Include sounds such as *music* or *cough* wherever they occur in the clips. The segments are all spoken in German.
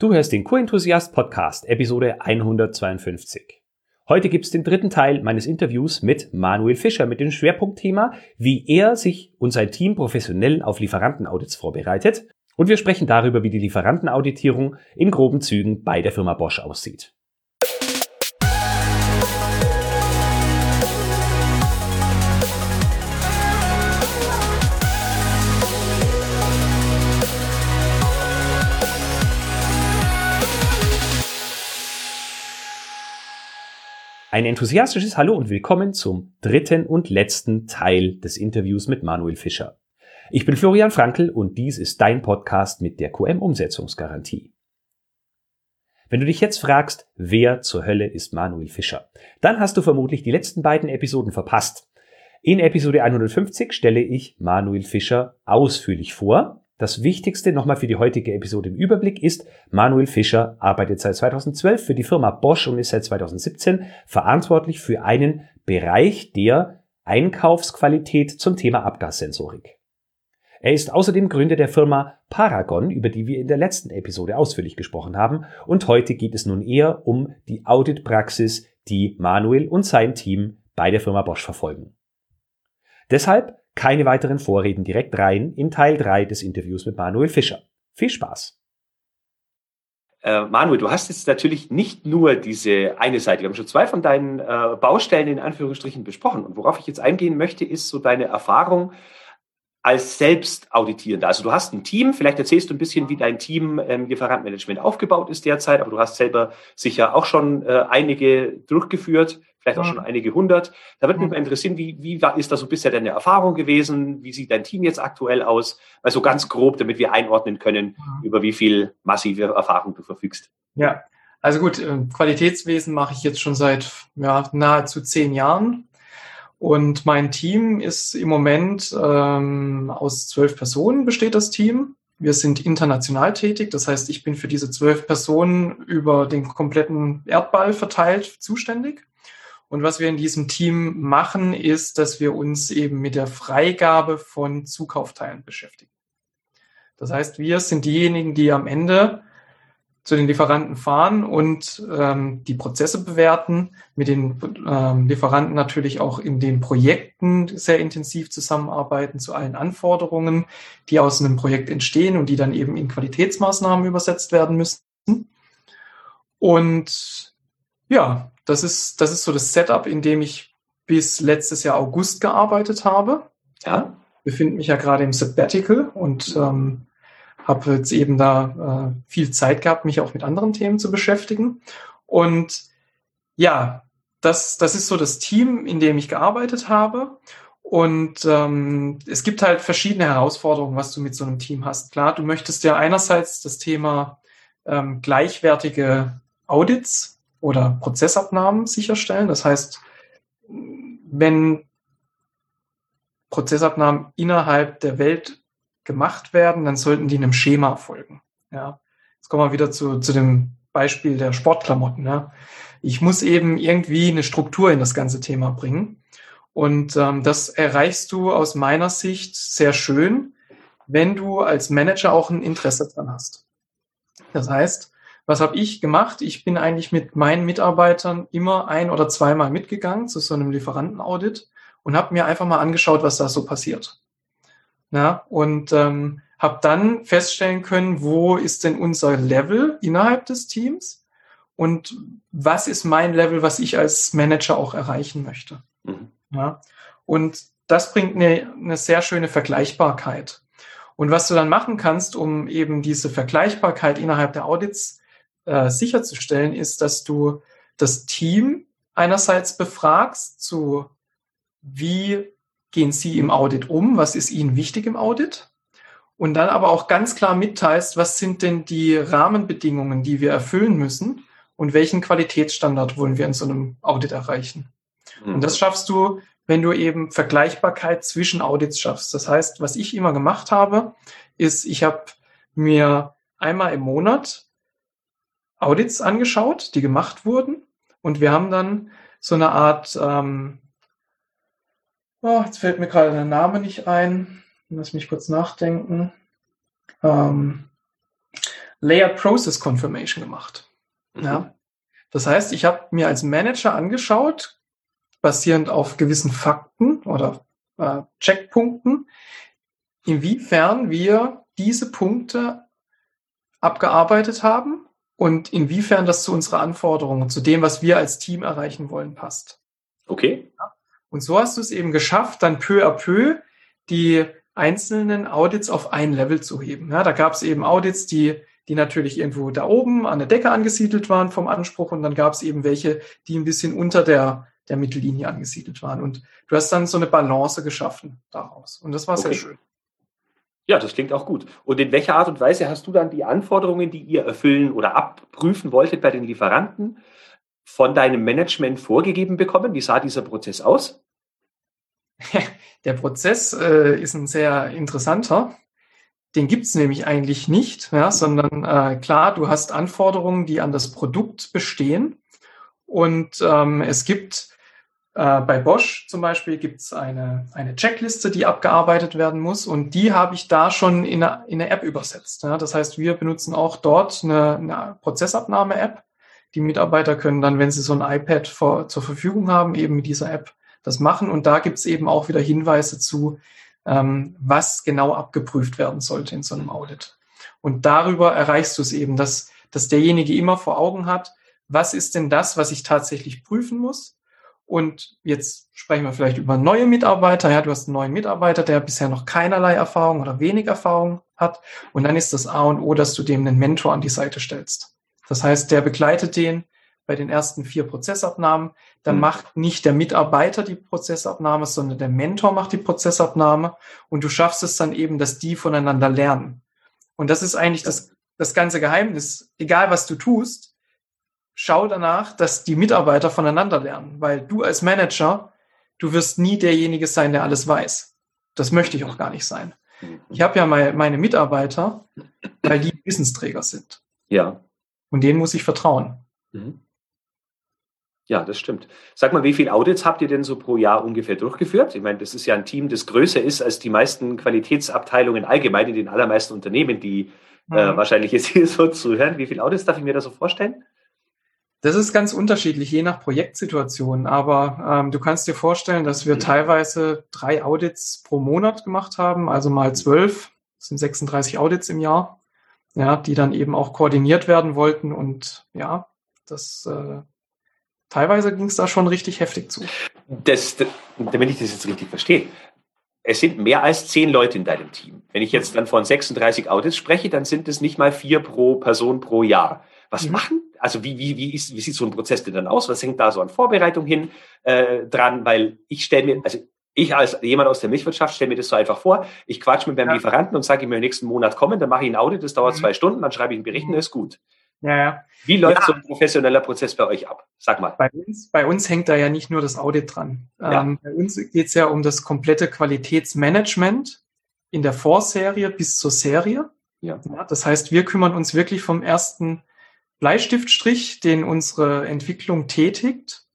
Du hörst den Q-Enthusiast Podcast, Episode 152. Heute gibt's den dritten Teil meines Interviews mit Manuel Fischer mit dem Schwerpunktthema, wie er sich und sein Team professionell auf Lieferantenaudits vorbereitet. Und wir sprechen darüber, wie die Lieferantenauditierung in groben Zügen bei der Firma Bosch aussieht. Ein enthusiastisches Hallo und willkommen zum dritten und letzten Teil des Interviews mit Manuel Fischer. Ich bin Florian Frankl und dies ist dein Podcast mit der QM-Umsetzungsgarantie. Wenn du dich jetzt fragst, wer zur Hölle ist Manuel Fischer, dann hast du vermutlich die letzten beiden Episoden verpasst. In Episode 150 stelle ich Manuel Fischer ausführlich vor das Wichtigste nochmal für die heutige Episode im Überblick ist, Manuel Fischer arbeitet seit 2012 für die Firma Bosch und ist seit 2017 verantwortlich für einen Bereich der Einkaufsqualität zum Thema Abgassensorik. Er ist außerdem Gründer der Firma Paragon, über die wir in der letzten Episode ausführlich gesprochen haben, und heute geht es nun eher um die Auditpraxis, die Manuel und sein Team bei der Firma Bosch verfolgen. Deshalb keine weiteren Vorreden direkt rein in Teil 3 des Interviews mit Manuel Fischer. Viel Spaß! Äh, Manuel, du hast jetzt natürlich nicht nur diese eine Seite. Wir haben schon zwei von deinen äh, Baustellen in Anführungsstrichen besprochen. Und worauf ich jetzt eingehen möchte, ist so deine Erfahrung als Selbstauditierender. Also du hast ein Team, vielleicht erzählst du ein bisschen, wie dein Team ähm, Lieferantmanagement aufgebaut ist derzeit, aber du hast selber sicher auch schon äh, einige durchgeführt vielleicht auch schon einige hundert. Da würde mich mal interessieren, wie, wie ist da so bisher deine Erfahrung gewesen? Wie sieht dein Team jetzt aktuell aus? Also ganz grob, damit wir einordnen können, über wie viel massive Erfahrung du verfügst. Ja, also gut, äh, Qualitätswesen mache ich jetzt schon seit ja, nahezu zehn Jahren. Und mein Team ist im Moment ähm, aus zwölf Personen besteht das Team. Wir sind international tätig, das heißt, ich bin für diese zwölf Personen über den kompletten Erdball verteilt zuständig. Und was wir in diesem Team machen, ist, dass wir uns eben mit der Freigabe von Zukaufteilen beschäftigen. Das heißt, wir sind diejenigen, die am Ende zu den Lieferanten fahren und ähm, die Prozesse bewerten, mit den ähm, Lieferanten natürlich auch in den Projekten sehr intensiv zusammenarbeiten zu allen Anforderungen, die aus einem Projekt entstehen und die dann eben in Qualitätsmaßnahmen übersetzt werden müssen. Und ja, das ist, das ist so das Setup, in dem ich bis letztes Jahr August gearbeitet habe. Ja. Befinde mich ja gerade im Sabbatical und ähm, habe jetzt eben da äh, viel Zeit gehabt, mich auch mit anderen Themen zu beschäftigen. Und ja, das, das ist so das Team, in dem ich gearbeitet habe. Und ähm, es gibt halt verschiedene Herausforderungen, was du mit so einem Team hast. Klar, du möchtest ja einerseits das Thema ähm, gleichwertige Audits oder Prozessabnahmen sicherstellen. Das heißt, wenn Prozessabnahmen innerhalb der Welt gemacht werden, dann sollten die einem Schema folgen. Ja. Jetzt kommen wir wieder zu, zu dem Beispiel der Sportklamotten. Ja. Ich muss eben irgendwie eine Struktur in das ganze Thema bringen. Und ähm, das erreichst du aus meiner Sicht sehr schön, wenn du als Manager auch ein Interesse dran hast. Das heißt, was habe ich gemacht? Ich bin eigentlich mit meinen Mitarbeitern immer ein oder zweimal mitgegangen zu so einem Lieferantenaudit und habe mir einfach mal angeschaut, was da so passiert. Ja, und ähm, habe dann feststellen können, wo ist denn unser Level innerhalb des Teams und was ist mein Level, was ich als Manager auch erreichen möchte. Mhm. Ja, und das bringt eine, eine sehr schöne Vergleichbarkeit. Und was du dann machen kannst, um eben diese Vergleichbarkeit innerhalb der Audits äh, sicherzustellen, ist, dass du das Team einerseits befragst zu, wie gehen sie im Audit um, was ist ihnen wichtig im Audit und dann aber auch ganz klar mitteilst, was sind denn die Rahmenbedingungen, die wir erfüllen müssen und welchen Qualitätsstandard wollen wir in so einem Audit erreichen. Mhm. Und das schaffst du, wenn du eben Vergleichbarkeit zwischen Audits schaffst. Das heißt, was ich immer gemacht habe, ist, ich habe mir einmal im Monat Audits angeschaut, die gemacht wurden. Und wir haben dann so eine Art, ähm, oh, jetzt fällt mir gerade der Name nicht ein. Lass mich kurz nachdenken. Ähm, Layered Process Confirmation gemacht. Mhm. Ja. Das heißt, ich habe mir als Manager angeschaut, basierend auf gewissen Fakten oder äh, Checkpunkten, inwiefern wir diese Punkte abgearbeitet haben und inwiefern das zu unserer Anforderungen, zu dem, was wir als Team erreichen wollen, passt. Okay. Und so hast du es eben geschafft, dann peu à peu die einzelnen Audits auf ein Level zu heben. Ja, da gab es eben Audits, die, die natürlich irgendwo da oben an der Decke angesiedelt waren vom Anspruch und dann gab es eben welche, die ein bisschen unter der, der Mittellinie angesiedelt waren. Und du hast dann so eine Balance geschaffen daraus. Und das war okay. sehr schön. Ja, das klingt auch gut. Und in welcher Art und Weise hast du dann die Anforderungen, die ihr erfüllen oder abprüfen wolltet bei den Lieferanten, von deinem Management vorgegeben bekommen? Wie sah dieser Prozess aus? *laughs* Der Prozess äh, ist ein sehr interessanter. Den gibt's nämlich eigentlich nicht, ja, sondern äh, klar, du hast Anforderungen, die an das Produkt bestehen. Und ähm, es gibt äh, bei Bosch zum Beispiel gibt's eine, eine Checkliste, die abgearbeitet werden muss und die habe ich da schon in eine, in App übersetzt. Ja. Das heißt, wir benutzen auch dort eine, eine Prozessabnahme-App. Die Mitarbeiter können dann, wenn sie so ein iPad vor, zur Verfügung haben, eben mit dieser App das machen. Und da gibt's eben auch wieder Hinweise zu, ähm, was genau abgeprüft werden sollte in so einem Audit. Und darüber erreichst du es eben, dass, dass derjenige immer vor Augen hat, was ist denn das, was ich tatsächlich prüfen muss und jetzt sprechen wir vielleicht über neue Mitarbeiter. Ja, du hast einen neuen Mitarbeiter, der bisher noch keinerlei Erfahrung oder wenig Erfahrung hat. Und dann ist das A und O, dass du dem einen Mentor an die Seite stellst. Das heißt, der begleitet den bei den ersten vier Prozessabnahmen. Dann mhm. macht nicht der Mitarbeiter die Prozessabnahme, sondern der Mentor macht die Prozessabnahme. Und du schaffst es dann eben, dass die voneinander lernen. Und das ist eigentlich das, das ganze Geheimnis. Egal was du tust, schau danach, dass die Mitarbeiter voneinander lernen, weil du als Manager, du wirst nie derjenige sein, der alles weiß. Das möchte ich auch gar nicht sein. Ich habe ja meine, meine Mitarbeiter, weil die Wissensträger sind. Ja. Und denen muss ich vertrauen. Mhm. Ja, das stimmt. Sag mal, wie viele Audits habt ihr denn so pro Jahr ungefähr durchgeführt? Ich meine, das ist ja ein Team, das größer ist als die meisten Qualitätsabteilungen allgemein in den allermeisten Unternehmen, die äh, mhm. äh, wahrscheinlich jetzt hier *laughs* so zuhören. Wie viele Audits darf ich mir da so vorstellen? Das ist ganz unterschiedlich, je nach Projektsituation. Aber ähm, du kannst dir vorstellen, dass wir teilweise drei Audits pro Monat gemacht haben, also mal zwölf, das sind 36 Audits im Jahr, ja, die dann eben auch koordiniert werden wollten. Und ja, das äh, teilweise ging es da schon richtig heftig zu. Das, damit ich das jetzt richtig verstehe, es sind mehr als zehn Leute in deinem Team. Wenn ich jetzt dann von 36 Audits spreche, dann sind es nicht mal vier pro Person pro Jahr. Was mhm. machen also wie, wie, wie, ist, wie sieht so ein Prozess denn dann aus? Was hängt da so an Vorbereitung hin äh, dran? Weil ich stelle mir, also ich als jemand aus der Milchwirtschaft stelle mir das so einfach vor. Ich quatsch mit meinem ja. Lieferanten und sage ihm im nächsten Monat kommen, dann mache ich ein Audit, das dauert mhm. zwei Stunden, dann schreibe ich einen Bericht und ist gut. Ja, ja. Wie läuft ja. so ein professioneller Prozess bei euch ab? Sag mal. Bei uns, bei uns hängt da ja nicht nur das Audit dran. Ja. Ähm, bei uns geht es ja um das komplette Qualitätsmanagement in der Vorserie bis zur Serie. Ja. Das heißt, wir kümmern uns wirklich vom ersten Bleistiftstrich, den unsere Entwicklung tätigt,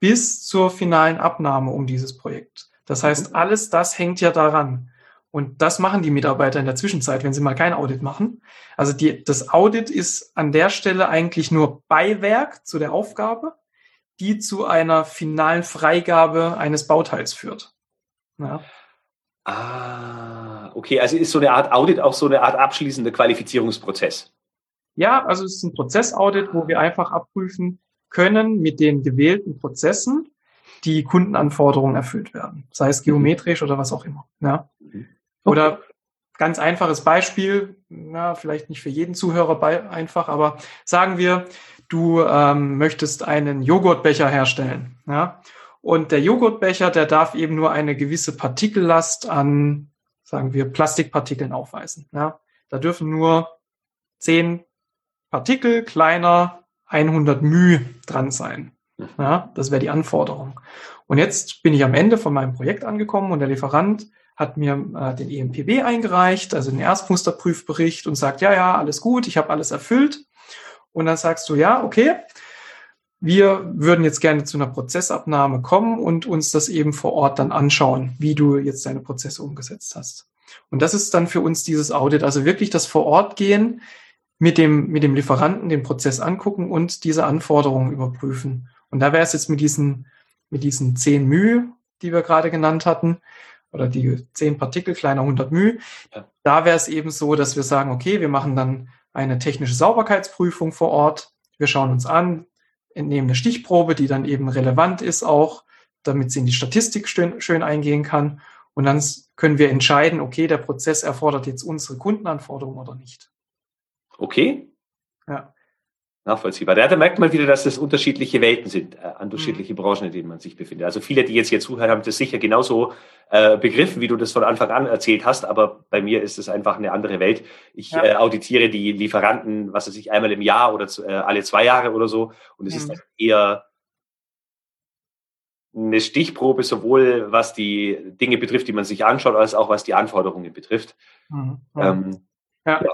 bis zur finalen Abnahme um dieses Projekt. Das heißt, mhm. alles das hängt ja daran. Und das machen die Mitarbeiter in der Zwischenzeit, wenn sie mal kein Audit machen. Also die, das Audit ist an der Stelle eigentlich nur Beiwerk zu der Aufgabe, die zu einer finalen Freigabe eines Bauteils führt. Ja. Ah, okay. Also ist so eine Art Audit auch so eine Art abschließender Qualifizierungsprozess. Ja, also es ist ein Prozessaudit, wo wir einfach abprüfen können mit den gewählten Prozessen, die Kundenanforderungen erfüllt werden. Sei es geometrisch oder was auch immer. Ja. Mhm. Oder ganz einfaches Beispiel, na, vielleicht nicht für jeden Zuhörer bei, einfach, aber sagen wir, du ähm, möchtest einen Joghurtbecher herstellen. Ja? Und der Joghurtbecher, der darf eben nur eine gewisse Partikellast an, sagen wir, Plastikpartikeln aufweisen. Ja? Da dürfen nur zehn Partikel kleiner 100 μ dran sein. Ja, das wäre die Anforderung. Und jetzt bin ich am Ende von meinem Projekt angekommen und der Lieferant hat mir äh, den EMPB eingereicht, also den Erstmusterprüfbericht und sagt, ja, ja, alles gut, ich habe alles erfüllt. Und dann sagst du, ja, okay, wir würden jetzt gerne zu einer Prozessabnahme kommen und uns das eben vor Ort dann anschauen, wie du jetzt deine Prozesse umgesetzt hast. Und das ist dann für uns dieses Audit, also wirklich das vor Ort gehen, mit dem, mit dem Lieferanten den Prozess angucken und diese Anforderungen überprüfen. Und da wäre es jetzt mit diesen, mit diesen 10 μ, die wir gerade genannt hatten, oder die 10 Partikel kleiner 100 μ, ja. da wäre es eben so, dass wir sagen, okay, wir machen dann eine technische Sauberkeitsprüfung vor Ort. Wir schauen uns an, entnehmen eine Stichprobe, die dann eben relevant ist auch, damit sie in die Statistik schön, schön eingehen kann. Und dann können wir entscheiden, okay, der Prozess erfordert jetzt unsere Kundenanforderungen oder nicht. Okay. Ja. Nachvollziehbar. Da merkt man wieder, dass das unterschiedliche Welten sind, äh, unterschiedliche mhm. Branchen, in denen man sich befindet. Also viele, die jetzt hier zuhören, haben das sicher genauso äh, begriffen, wie du das von Anfang an erzählt hast, aber bei mir ist es einfach eine andere Welt. Ich ja. äh, auditiere die Lieferanten, was weiß ich, einmal im Jahr oder zu, äh, alle zwei Jahre oder so und es mhm. ist eher eine Stichprobe, sowohl was die Dinge betrifft, die man sich anschaut, als auch was die Anforderungen betrifft. Mhm. Ähm, ja. ja.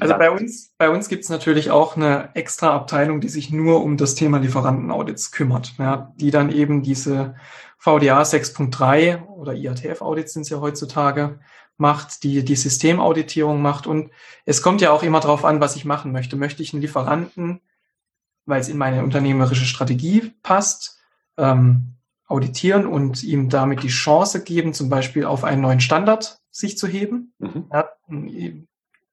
Also bei uns, bei uns gibt es natürlich auch eine extra Abteilung, die sich nur um das Thema Lieferantenaudits kümmert, ja, die dann eben diese VDA 6.3 oder IATF-Audits sind es ja heutzutage, macht, die die Systemauditierung macht. Und es kommt ja auch immer darauf an, was ich machen möchte. Möchte ich einen Lieferanten, weil es in meine unternehmerische Strategie passt, ähm, auditieren und ihm damit die Chance geben, zum Beispiel auf einen neuen Standard sich zu heben. Mhm. Ja,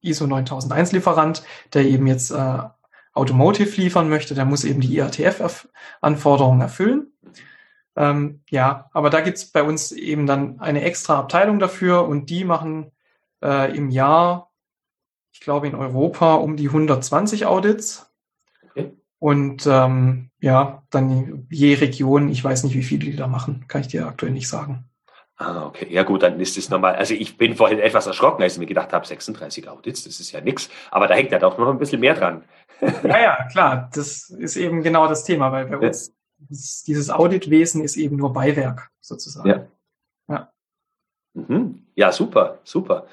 ISO 9001 Lieferant, der eben jetzt äh, Automotive liefern möchte, der muss eben die IATF-Anforderungen erfüllen. Ähm, ja, aber da gibt's bei uns eben dann eine extra Abteilung dafür und die machen äh, im Jahr, ich glaube in Europa, um die 120 Audits. Okay. Und ähm, ja, dann je Region, ich weiß nicht, wie viele die da machen, kann ich dir aktuell nicht sagen. Ah, okay. Ja gut, dann ist es normal. Also ich bin vorhin etwas erschrocken, als ich mir gedacht habe, 36 Audits, das ist ja nichts. Aber da hängt ja doch noch ein bisschen mehr dran. *laughs* Ja, ja, klar. Das ist eben genau das Thema, weil bei uns dieses, dieses Auditwesen ist eben nur Beiwerk sozusagen. Ja. Ja, mhm. ja super, super.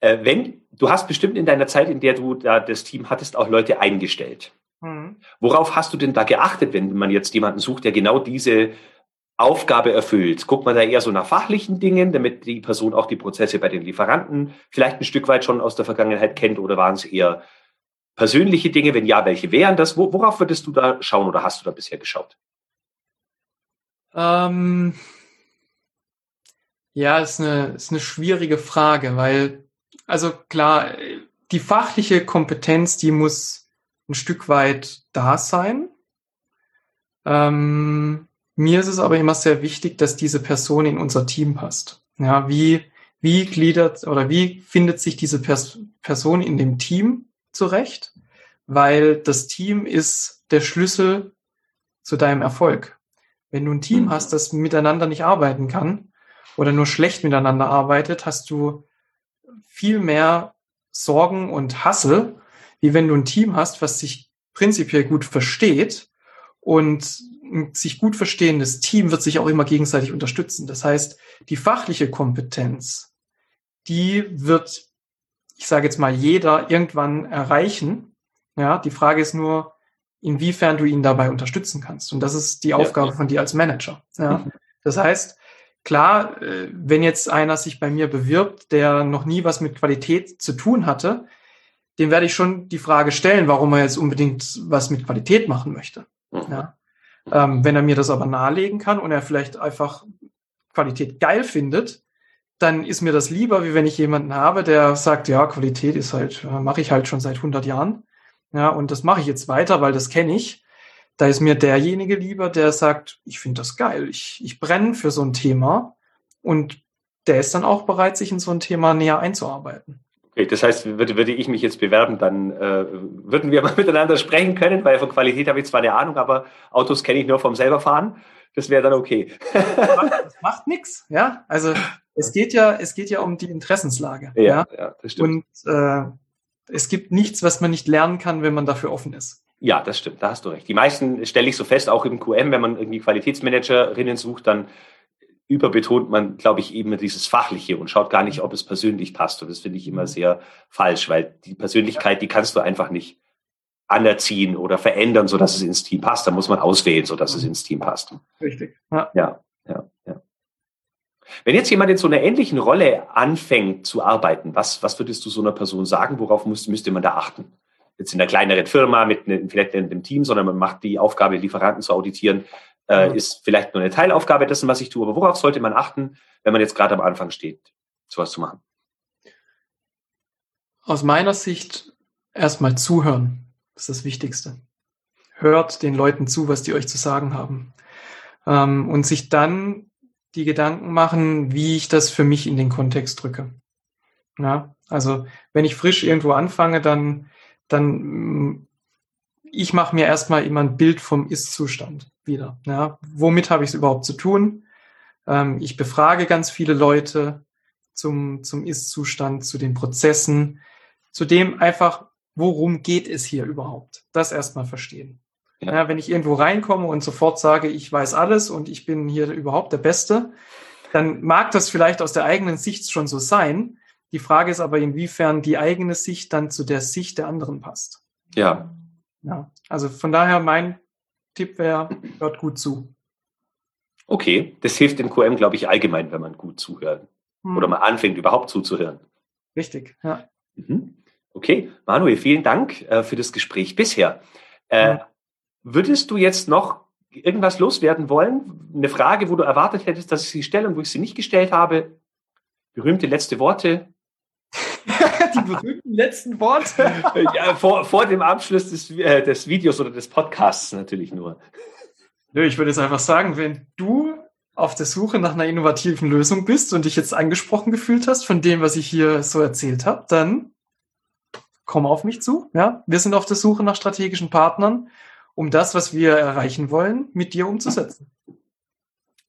Äh, wenn, du hast bestimmt in deiner Zeit, in der du da das Team hattest, auch Leute eingestellt. Mhm. Worauf hast du denn da geachtet, wenn man jetzt jemanden sucht, der genau diese Aufgabe erfüllt? Guckt man da eher so nach fachlichen Dingen, damit die Person auch die Prozesse bei den Lieferanten vielleicht ein Stück weit schon aus der Vergangenheit kennt oder waren es eher persönliche Dinge? Wenn ja, welche wären das? Worauf würdest du da schauen oder hast du da bisher geschaut? Ähm, ja, ist eine, ist eine schwierige Frage, weil, also klar, die fachliche Kompetenz, die muss ein Stück weit da sein. Ähm, mir ist es aber immer sehr wichtig, dass diese Person in unser Team passt. Ja, wie, wie gliedert oder wie findet sich diese Pers Person in dem Team zurecht? Weil das Team ist der Schlüssel zu deinem Erfolg. Wenn du ein Team hast, das miteinander nicht arbeiten kann oder nur schlecht miteinander arbeitet, hast du viel mehr Sorgen und Hassel, wie wenn du ein Team hast, was sich prinzipiell gut versteht und sich gut verstehendes Team wird sich auch immer gegenseitig unterstützen. Das heißt, die fachliche Kompetenz, die wird, ich sage jetzt mal, jeder irgendwann erreichen. Ja, die Frage ist nur, inwiefern du ihn dabei unterstützen kannst. Und das ist die Aufgabe ja. von dir als Manager. Ja. Mhm. Das heißt, klar, äh, wenn jetzt einer sich bei mir bewirbt, der noch nie was mit Qualität zu tun hatte, dem werde ich schon die Frage stellen, warum er jetzt unbedingt was mit Qualität machen möchte. Mhm. Ja. Ähm, wenn er mir das aber nahelegen kann und er vielleicht einfach Qualität geil findet, dann ist mir das lieber, wie wenn ich jemanden habe, der sagt, ja, Qualität ist halt, äh, mache ich halt schon seit 100 Jahren. Ja, und das mache ich jetzt weiter, weil das kenne ich. Da ist mir derjenige lieber, der sagt, ich finde das geil, ich, ich brenne für so ein Thema und der ist dann auch bereit, sich in so ein Thema näher einzuarbeiten. Okay, das heißt, würde, würde ich mich jetzt bewerben, dann äh, würden wir *laughs* mal miteinander sprechen können, weil von Qualität habe ich zwar eine Ahnung, aber Autos kenne ich nur vom selber fahren. Das wäre dann okay. Das macht, macht nichts, ja. Also es geht ja, es geht ja um die Interessenslage. Ja, ja? ja das stimmt. Und äh, es gibt nichts, was man nicht lernen kann, wenn man dafür offen ist. Ja, das stimmt, da hast du recht. Die meisten stelle ich so fest, auch im QM, wenn man irgendwie Qualitätsmanagerinnen sucht, dann überbetont man, glaube ich, eben dieses Fachliche und schaut gar nicht, ob es persönlich passt. Und das finde ich immer mhm. sehr falsch, weil die Persönlichkeit, die kannst du einfach nicht anerziehen oder verändern, sodass es ins Team passt. Da muss man auswählen, sodass es mhm. ins Team passt. Richtig. Ja, ja, ja. ja. Wenn jetzt jemand in so einer ähnlichen Rolle anfängt zu arbeiten, was, was würdest du so einer Person sagen? Worauf muss, müsste man da achten? jetzt in einer kleineren Firma mit einem, vielleicht einem Team, sondern man macht die Aufgabe, Lieferanten zu auditieren, äh, mhm. ist vielleicht nur eine Teilaufgabe dessen, was ich tue. Aber worauf sollte man achten, wenn man jetzt gerade am Anfang steht, sowas zu machen? Aus meiner Sicht erstmal zuhören. Das ist das Wichtigste. Hört den Leuten zu, was die euch zu sagen haben. Ähm, und sich dann die Gedanken machen, wie ich das für mich in den Kontext drücke. Ja, also wenn ich frisch irgendwo anfange, dann, dann mm, ich mache mir erstmal immer ein Bild vom Ist-Zustand wieder. Ja, womit habe ich es überhaupt zu tun? Ähm, ich befrage ganz viele Leute zum, zum Ist-Zustand, zu den Prozessen, zu dem einfach, worum geht es hier überhaupt? Das erstmal verstehen. Ja. wenn ich irgendwo reinkomme und sofort sage, ich weiß alles und ich bin hier überhaupt der Beste, dann mag das vielleicht aus der eigenen Sicht schon so sein. Die Frage ist aber, inwiefern die eigene Sicht dann zu der Sicht der anderen passt. Ja. Ja, also von daher mein Tipp wäre, hört gut zu. Okay, das hilft im QM, glaube ich, allgemein, wenn man gut zuhört. Hm. Oder man anfängt, überhaupt zuzuhören. Richtig, ja. Mhm. Okay, Manuel, vielen Dank äh, für das Gespräch bisher. Äh, ja. Würdest du jetzt noch irgendwas loswerden wollen? Eine Frage, wo du erwartet hättest, dass ich sie stelle und wo ich sie nicht gestellt habe? Berühmte letzte Worte? *laughs* Die berühmten letzten Worte? ja, vor, vor dem Abschluss des, äh, des Videos oder des Podcasts natürlich nur. Nö, ich würde jetzt einfach sagen, wenn du auf der Suche nach einer innovativen Lösung bist und dich jetzt angesprochen gefühlt hast von dem, was ich hier so erzählt habe, dann komm auf mich zu. Ja, wir sind auf der Suche nach strategischen Partnern, um das, was wir erreichen wollen, mit dir umzusetzen.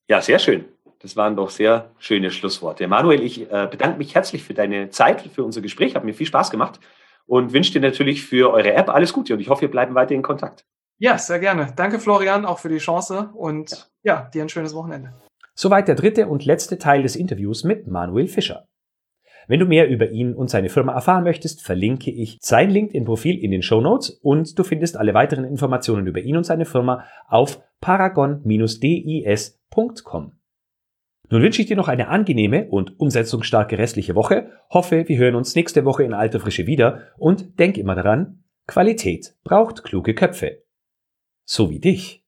Ja, sehr schön. Das waren doch sehr schöne Schlussworte. Manuel, ich äh, bedanke mich herzlich für deine Zeit, für unser Gespräch. Hat mir viel Spaß gemacht und wünsche dir natürlich für eure App alles Gute und ich hoffe, wir bleiben weiter in Kontakt. Ja, sehr gerne. Danke, Florian, auch für die Chance und ja, ja dir ein schönes Wochenende. Soweit der dritte und letzte Teil des Interviews mit Manuel Fischer. Wenn du mehr über ihn und seine Firma erfahren möchtest, verlinke ich sein LinkedIn-Profil in den Show Notes und du findest alle weiteren Informationen über ihn und seine Firma auf paragon-dis.com. Nun wünsche ich dir noch eine angenehme und umsetzungsstarke restliche Woche, hoffe, wir hören uns nächste Woche in alter Frische wieder und denk immer daran, Qualität braucht kluge Köpfe. So wie dich.